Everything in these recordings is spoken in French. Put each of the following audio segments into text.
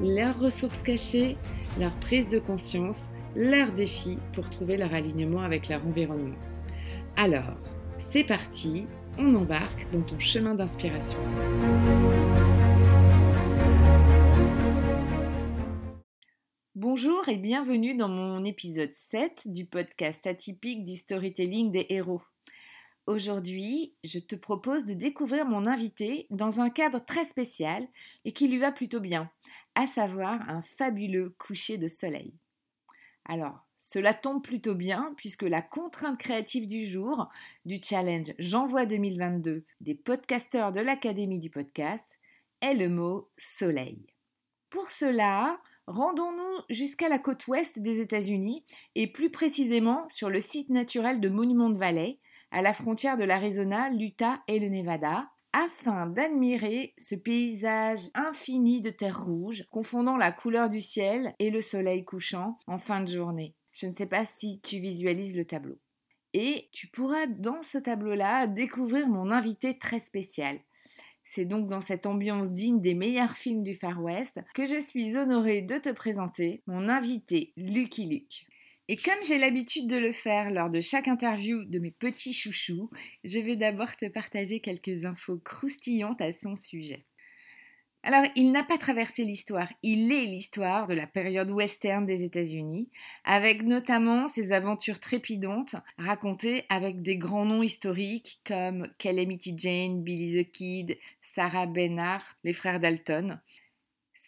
leurs ressources cachées, leur prise de conscience, leurs défis pour trouver leur alignement avec leur environnement. Alors, c'est parti, on embarque dans ton chemin d'inspiration. Bonjour et bienvenue dans mon épisode 7 du podcast atypique du storytelling des héros. Aujourd'hui, je te propose de découvrir mon invité dans un cadre très spécial et qui lui va plutôt bien, à savoir un fabuleux coucher de soleil. Alors, cela tombe plutôt bien puisque la contrainte créative du jour du challenge J'envoie 2022 des podcasteurs de l'Académie du podcast est le mot soleil. Pour cela, rendons-nous jusqu'à la côte ouest des États-Unis et plus précisément sur le site naturel de Monument Valley à la frontière de l'Arizona, l'Utah et le Nevada, afin d'admirer ce paysage infini de terre rouge, confondant la couleur du ciel et le soleil couchant en fin de journée. Je ne sais pas si tu visualises le tableau. Et tu pourras dans ce tableau-là découvrir mon invité très spécial. C'est donc dans cette ambiance digne des meilleurs films du Far West que je suis honorée de te présenter mon invité Lucky Luke. Et comme j'ai l'habitude de le faire lors de chaque interview de mes petits chouchous, je vais d'abord te partager quelques infos croustillantes à son sujet. Alors, il n'a pas traversé l'histoire, il est l'histoire de la période western des États-Unis, avec notamment ses aventures trépidantes racontées avec des grands noms historiques comme Calamity Jane, Billy the Kid, Sarah Bernhardt, les frères Dalton.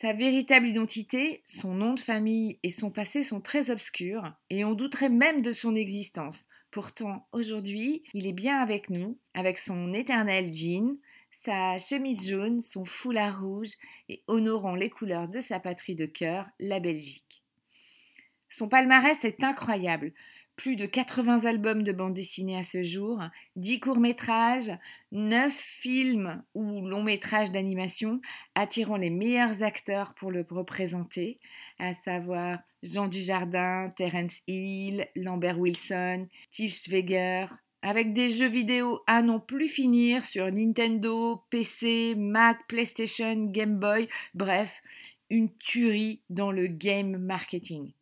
Sa véritable identité, son nom de famille et son passé sont très obscurs et on douterait même de son existence. Pourtant, aujourd'hui, il est bien avec nous, avec son éternel jean, sa chemise jaune, son foulard rouge et honorant les couleurs de sa patrie de cœur, la Belgique. Son palmarès est incroyable plus de 80 albums de bande dessinée à ce jour, 10 courts-métrages, 9 films ou longs métrages d'animation attirant les meilleurs acteurs pour le représenter, à savoir Jean Dujardin, Terence Hill, Lambert Wilson, Tish Schweiger, avec des jeux vidéo à non plus finir sur Nintendo, PC, Mac, PlayStation, Game Boy, bref, une tuerie dans le game marketing.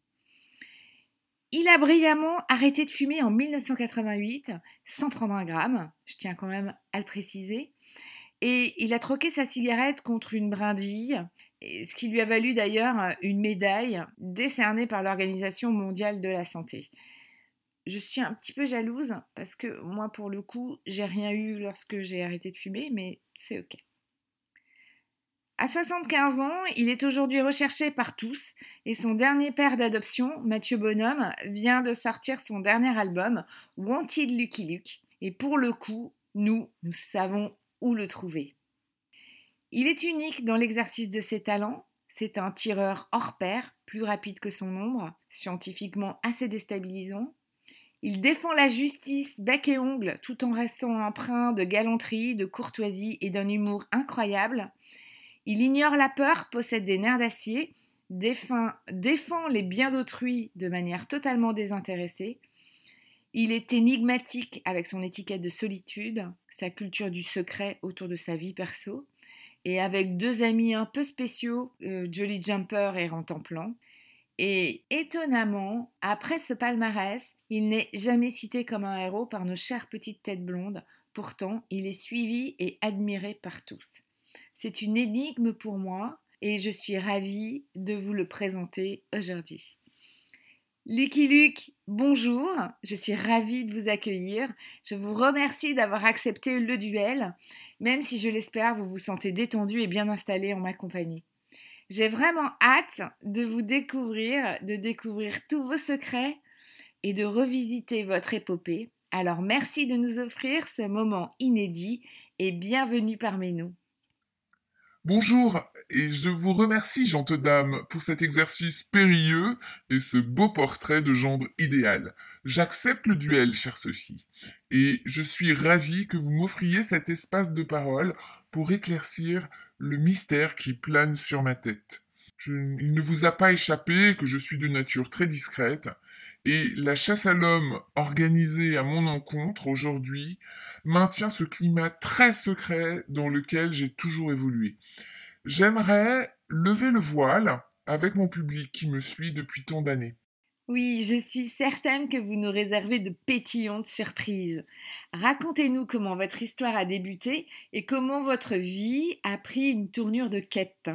Il a brillamment arrêté de fumer en 1988 sans prendre un gramme, je tiens quand même à le préciser, et il a troqué sa cigarette contre une brindille, ce qui lui a valu d'ailleurs une médaille décernée par l'Organisation mondiale de la santé. Je suis un petit peu jalouse parce que moi pour le coup j'ai rien eu lorsque j'ai arrêté de fumer, mais c'est ok. À 75 ans, il est aujourd'hui recherché par tous et son dernier père d'adoption, Mathieu Bonhomme, vient de sortir son dernier album, Wanted Lucky Luke. Et pour le coup, nous, nous savons où le trouver. Il est unique dans l'exercice de ses talents. C'est un tireur hors pair, plus rapide que son ombre, scientifiquement assez déstabilisant. Il défend la justice bec et ongle tout en restant empreint de galanterie, de courtoisie et d'un humour incroyable. Il ignore la peur, possède des nerfs d'acier, défend, les biens d'autrui de manière totalement désintéressée. Il est énigmatique avec son étiquette de solitude, sa culture du secret autour de sa vie perso, et avec deux amis un peu spéciaux, euh, Jolly Jumper et Rentemplant. Et étonnamment, après ce palmarès, il n'est jamais cité comme un héros par nos chères petites têtes blondes. Pourtant, il est suivi et admiré par tous. C'est une énigme pour moi et je suis ravie de vous le présenter aujourd'hui. Lucky Luke, bonjour, je suis ravie de vous accueillir. Je vous remercie d'avoir accepté le duel, même si je l'espère, vous vous sentez détendu et bien installé en ma compagnie. J'ai vraiment hâte de vous découvrir, de découvrir tous vos secrets et de revisiter votre épopée. Alors merci de nous offrir ce moment inédit et bienvenue parmi nous. Bonjour, et je vous remercie, gente dame, pour cet exercice périlleux et ce beau portrait de gendre idéal. J'accepte le duel, chère Sophie, et je suis ravi que vous m'offriez cet espace de parole pour éclaircir le mystère qui plane sur ma tête. il ne vous a pas échappé que je suis de nature très discrète, et la chasse à l'homme organisée à mon encontre aujourd'hui maintient ce climat très secret dans lequel j'ai toujours évolué. J'aimerais lever le voile avec mon public qui me suit depuis tant d'années. Oui, je suis certaine que vous nous réservez de pétillantes surprises. Racontez-nous comment votre histoire a débuté et comment votre vie a pris une tournure de quête.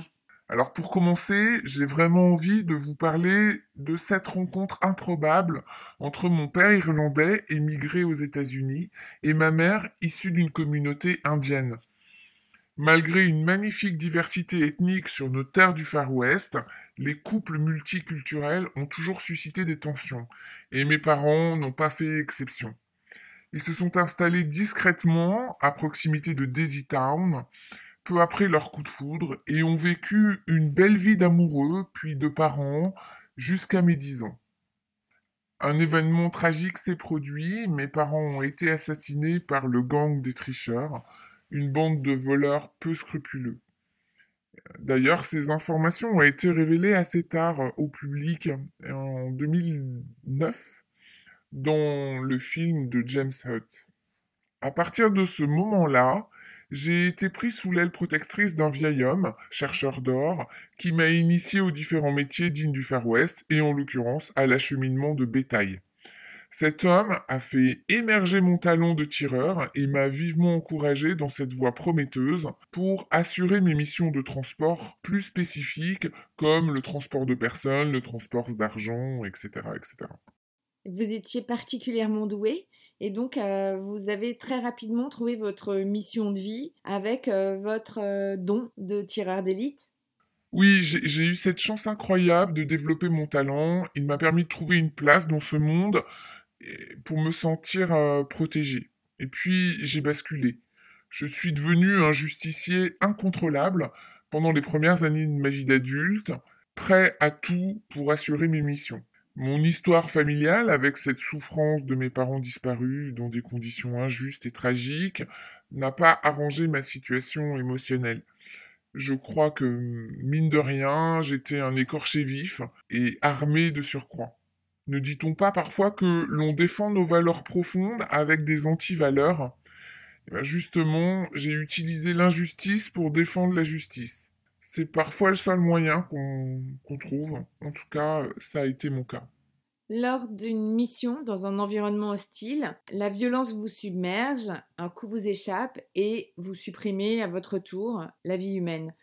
Alors pour commencer, j'ai vraiment envie de vous parler de cette rencontre improbable entre mon père irlandais émigré aux États-Unis et ma mère issue d'une communauté indienne. Malgré une magnifique diversité ethnique sur nos terres du Far West, les couples multiculturels ont toujours suscité des tensions, et mes parents n'ont pas fait exception. Ils se sont installés discrètement à proximité de Daisy Town, peu après leur coup de foudre et ont vécu une belle vie d'amoureux puis de parents jusqu'à mes dix ans. Un événement tragique s'est produit, mes parents ont été assassinés par le gang des tricheurs, une bande de voleurs peu scrupuleux. D'ailleurs, ces informations ont été révélées assez tard au public, en 2009, dans le film de James Hutt. À partir de ce moment-là, j'ai été pris sous l'aile protectrice d'un vieil homme, chercheur d'or, qui m'a initié aux différents métiers dignes du Far West, et en l'occurrence à l'acheminement de bétail. Cet homme a fait émerger mon talent de tireur et m'a vivement encouragé dans cette voie prometteuse pour assurer mes missions de transport plus spécifiques comme le transport de personnes, le transport d'argent, etc., etc. Vous étiez particulièrement doué et donc, euh, vous avez très rapidement trouvé votre mission de vie avec euh, votre euh, don de tireur d'élite. Oui, j'ai eu cette chance incroyable de développer mon talent. Il m'a permis de trouver une place dans ce monde pour me sentir protégé. Et puis, j'ai basculé. Je suis devenu un justicier incontrôlable pendant les premières années de ma vie d'adulte, prêt à tout pour assurer mes missions. Mon histoire familiale, avec cette souffrance de mes parents disparus dans des conditions injustes et tragiques, n'a pas arrangé ma situation émotionnelle. Je crois que, mine de rien, j'étais un écorché vif et armé de surcroît. Ne dit-on pas parfois que l'on défend nos valeurs profondes avec des anti-valeurs? Eh ben, Justement, j'ai utilisé l'injustice pour défendre la justice. C'est parfois le seul moyen qu'on trouve. En tout cas, ça a été mon cas. Lors d'une mission dans un environnement hostile, la violence vous submerge, un coup vous échappe et vous supprimez à votre tour la vie humaine.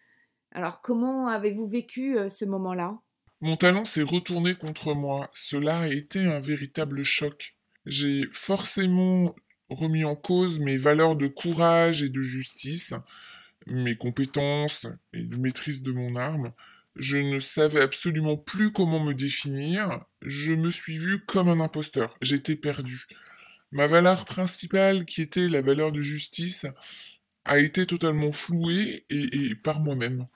Alors comment avez-vous vécu euh, ce moment-là? Mon talent s'est retourné contre moi. Cela a été un véritable choc. J'ai forcément remis en cause mes valeurs de courage et de justice mes compétences et maîtrise de mon arme. Je ne savais absolument plus comment me définir. Je me suis vu comme un imposteur. J'étais perdu. Ma valeur principale, qui était la valeur de justice, a été totalement flouée et, par moi-même.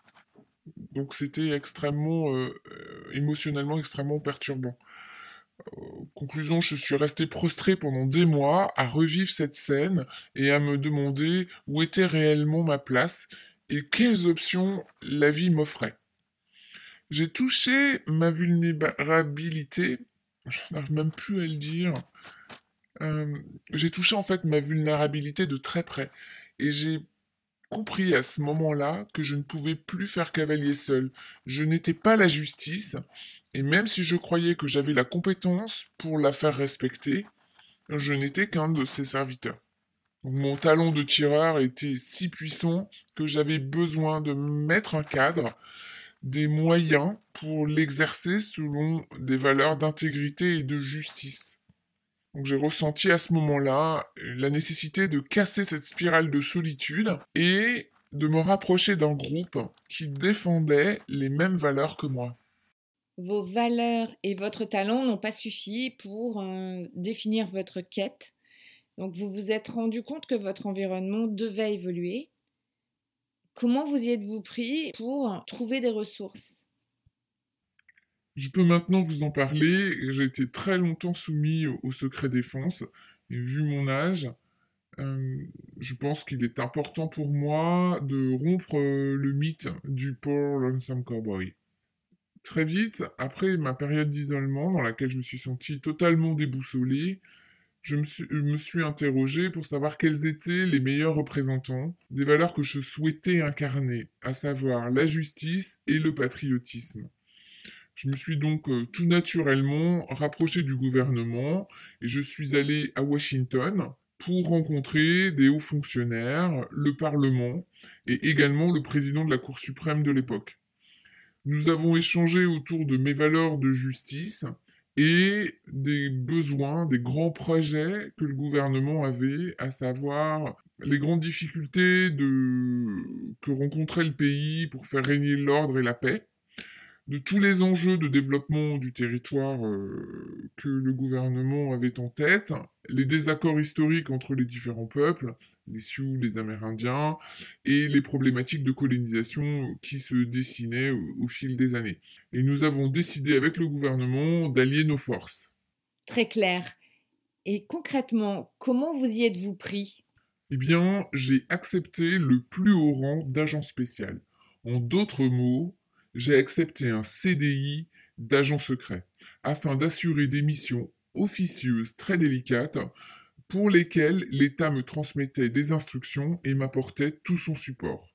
Donc c'était extrêmement euh, émotionnellement extrêmement perturbant. Conclusion, je suis resté prostré pendant des mois à revivre cette scène et à me demander où était réellement ma place et quelles options la vie m'offrait. J'ai touché ma vulnérabilité, je n'arrive même plus à le dire, euh, j'ai touché en fait ma vulnérabilité de très près et j'ai compris à ce moment-là que je ne pouvais plus faire cavalier seul. Je n'étais pas la justice, et même si je croyais que j'avais la compétence pour la faire respecter, je n'étais qu'un de ses serviteurs. mon talent de tireur était si puissant que j'avais besoin de mettre un cadre, des moyens pour l'exercer selon des valeurs d'intégrité et de justice. Donc j'ai ressenti à ce moment-là la nécessité de casser cette spirale de solitude et de me rapprocher d'un groupe qui défendait les mêmes valeurs que moi vos valeurs et votre talent n'ont pas suffi pour euh, définir votre quête. Donc vous vous êtes rendu compte que votre environnement devait évoluer. Comment vous y êtes-vous pris pour trouver des ressources? Je peux maintenant vous en parler. J'ai été très longtemps soumis au, secret défense. Et vu mon âge, euh, je pense qu'il est important pour moi de rompre euh, le mythe du poor lonesome cowboy. Très vite, après ma période d'isolement dans laquelle je me suis senti totalement déboussolé, je me suis, interrogé pour savoir quels étaient les meilleurs représentants des valeurs que je souhaitais incarner, à savoir la justice et le patriotisme. Je me suis donc euh, tout naturellement rapproché du gouvernement et je suis allé à Washington pour rencontrer des hauts fonctionnaires, le Parlement et également le président de la Cour suprême de l'époque. Nous avons échangé autour de mes valeurs de justice et des besoins, des grands projets que le gouvernement avait, à savoir les grandes difficultés que rencontrait le pays pour faire régner l'ordre et la paix, de tous les enjeux de développement du territoire euh, que le gouvernement avait en tête, les désaccords historiques entre les différents peuples, les Sioux, les Amérindiens, et les problématiques de colonisation qui se dessinaient au, fil des années. Et nous avons décidé avec le gouvernement d'allier nos forces. Très clair. Et concrètement, comment vous y êtes-vous pris? Eh bien, j'ai accepté le plus haut rang d'agent spécial. En d'autres mots, j'ai accepté un CDI d'agent secret, afin d'assurer des missions officieuses très délicates pour lesquelles l'État me transmettait des instructions et m'apportait tout son support.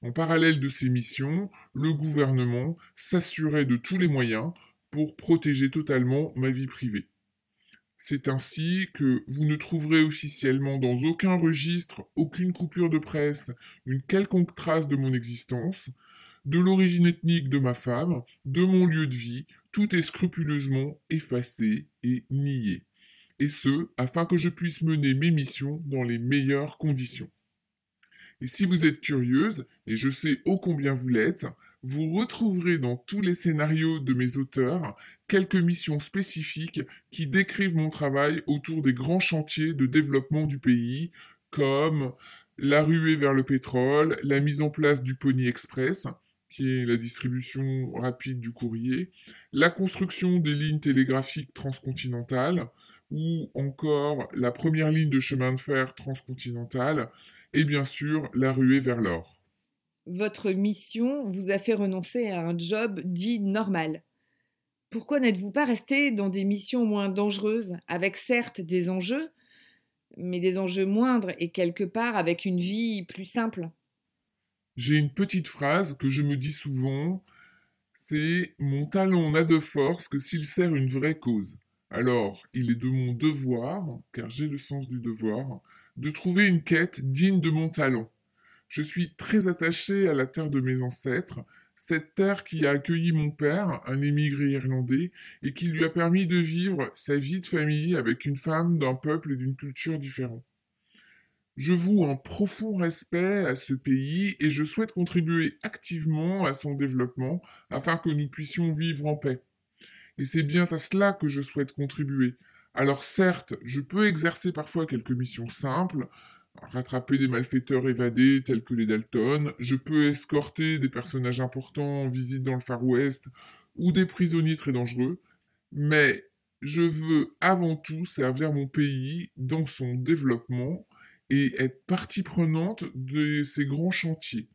En parallèle de ces missions, le gouvernement s'assurait de tous les moyens pour protéger totalement ma vie privée. C'est ainsi que vous ne trouverez officiellement dans aucun registre, aucune coupure de presse, une quelconque trace de mon existence, de l'origine ethnique de ma femme, de mon lieu de vie, tout est scrupuleusement effacé et nié et ce, afin que je puisse mener mes missions dans les meilleures conditions. Et si vous êtes curieuse, et je sais ô combien vous l'êtes, vous retrouverez dans tous les scénarios de mes auteurs quelques missions spécifiques qui décrivent mon travail autour des grands chantiers de développement du pays, comme la ruée vers le pétrole, la mise en place du Pony Express, qui est la distribution rapide du courrier, la construction des lignes télégraphiques transcontinentales, ou encore la première ligne de chemin de fer transcontinental, et bien sûr la ruée vers l'or. Votre mission vous a fait renoncer à un job dit normal. Pourquoi n'êtes-vous pas resté dans des missions moins dangereuses, avec certes des enjeux, mais des enjeux moindres et quelque part avec une vie plus simple? J'ai une petite phrase que je me dis souvent, c'est Mon talent n'a de force que s'il sert une vraie cause. Alors, il est de mon devoir, car j'ai le sens du devoir, de trouver une quête digne de mon talent. Je suis très attaché à la terre de mes ancêtres, cette terre qui a accueilli mon père, un émigré irlandais, et qui lui a permis de vivre sa vie de famille avec une femme d'un peuple et d'une culture différents. Je voue un profond respect à ce pays et je souhaite contribuer activement à son développement afin que nous puissions vivre en paix et c'est bien à cela que je souhaite contribuer. Alors certes, je peux exercer parfois quelques missions simples, rattraper des malfaiteurs évadés tels que les Dalton, je peux escorter des personnages importants en visite dans le Far West, ou des prisonniers très dangereux, mais je veux avant tout servir mon pays dans son développement et être partie prenante de ces grands chantiers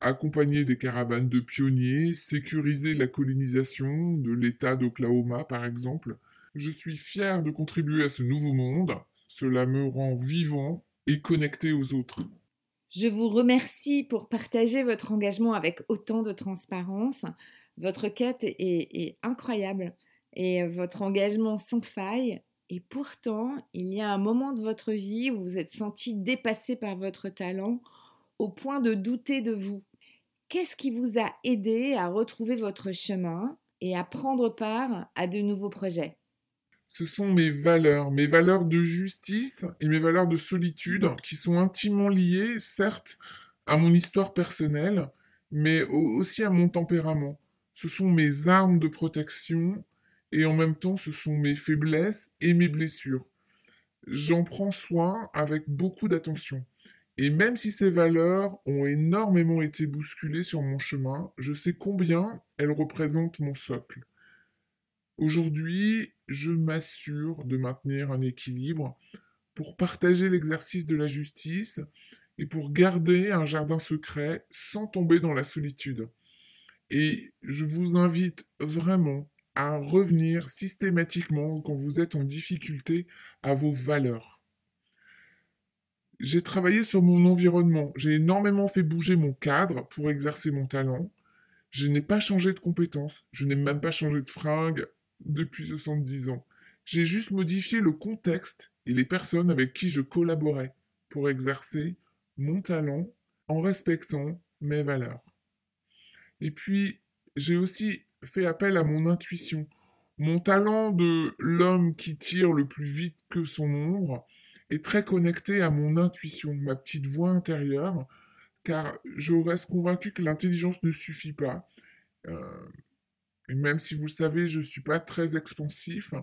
accompagner des caravanes de pionniers, sécuriser la colonisation de l'État d'Oklahoma par exemple. Je suis fier de contribuer à ce nouveau monde, cela me rend vivant et connecté aux autres. Je vous remercie pour partager votre engagement avec autant de transparence. Votre quête est, est incroyable et votre engagement sans faille. Et pourtant, il y a un moment de votre vie où vous vous êtes senti dépassé par votre talent au point de douter de vous. Qu'est-ce qui vous a aidé à retrouver votre chemin et à prendre part à de nouveaux projets? Ce sont mes valeurs, mes valeurs de justice et mes valeurs de solitude qui sont intimement liées, certes, à mon histoire personnelle, mais aussi à mon tempérament. Ce sont mes armes de protection et en même temps ce sont mes faiblesses et mes blessures. J'en prends soin avec beaucoup d'attention Et même si ces valeurs ont énormément été bousculées sur mon chemin, je sais combien elles représentent mon socle. Aujourd'hui, je m'assure de maintenir un équilibre pour partager l'exercice de la justice et pour garder un jardin secret sans tomber dans la solitude. Et je vous invite vraiment à revenir systématiquement quand vous êtes en difficulté à vos valeurs. J'ai travaillé sur mon environnement, j'ai énormément fait bouger mon cadre pour exercer mon talent. Je n'ai pas changé de compétences, je n'ai même pas changé de fringue depuis 70 ans. J'ai juste modifié le contexte et les personnes avec qui je collaborais pour exercer mon talent en respectant mes valeurs. Et puis, j'ai aussi fait appel à mon intuition. Mon talent de l'homme qui tire le plus vite que son ombre est très connecté à mon intuition, ma petite voix intérieure, car je reste convaincu que l'intelligence ne suffit pas. Euh, et même si vous le savez, je ne suis pas très expansif,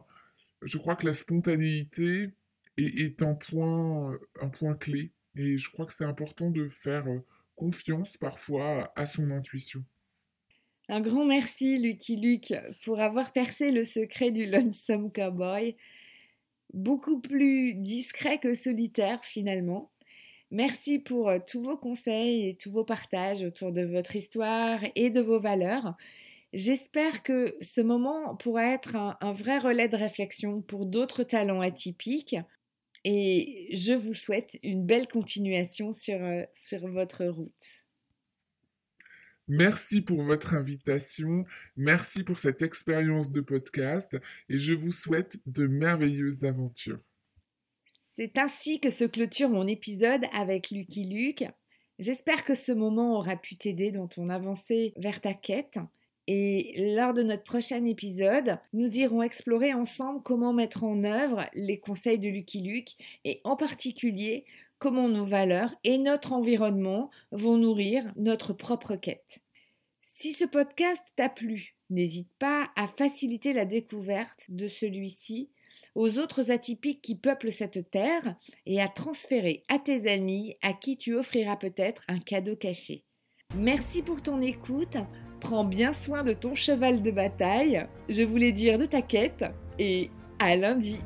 je crois que la spontanéité est, est un, point, un point clé. Et je crois que c'est important de faire euh, confiance parfois à son intuition. Un grand merci, Lucky Luke, pour avoir percé le secret du Lonesome Cowboy. Beaucoup plus discret que solitaire, finalement. Merci pour euh, tous vos conseils et tous vos partages autour de votre histoire et de vos valeurs. J'espère que ce moment pourra être un, vrai relais de réflexion pour d'autres talents atypiques et je vous souhaite une belle continuation sur, euh, sur votre route. Merci pour votre invitation, merci pour cette expérience de podcast et je vous souhaite de merveilleuses aventures. C'est ainsi que se clôture mon épisode avec Lucky Luke. J'espère que ce moment aura pu t'aider dans ton avancée vers ta quête. Et lors de notre prochain épisode, nous irons explorer ensemble comment mettre en œuvre les conseils de Lucky Luke et en particulier comment nos valeurs et notre environnement vont nourrir notre propre quête. Si ce podcast t'a plu, n'hésite pas à faciliter la découverte de celui-ci aux autres atypiques qui peuplent cette terre et à transférer à tes amis à qui tu offriras peut-être un cadeau caché. Merci pour ton écoute, prends bien soin de ton cheval de bataille, je voulais dire de ta quête, et à lundi.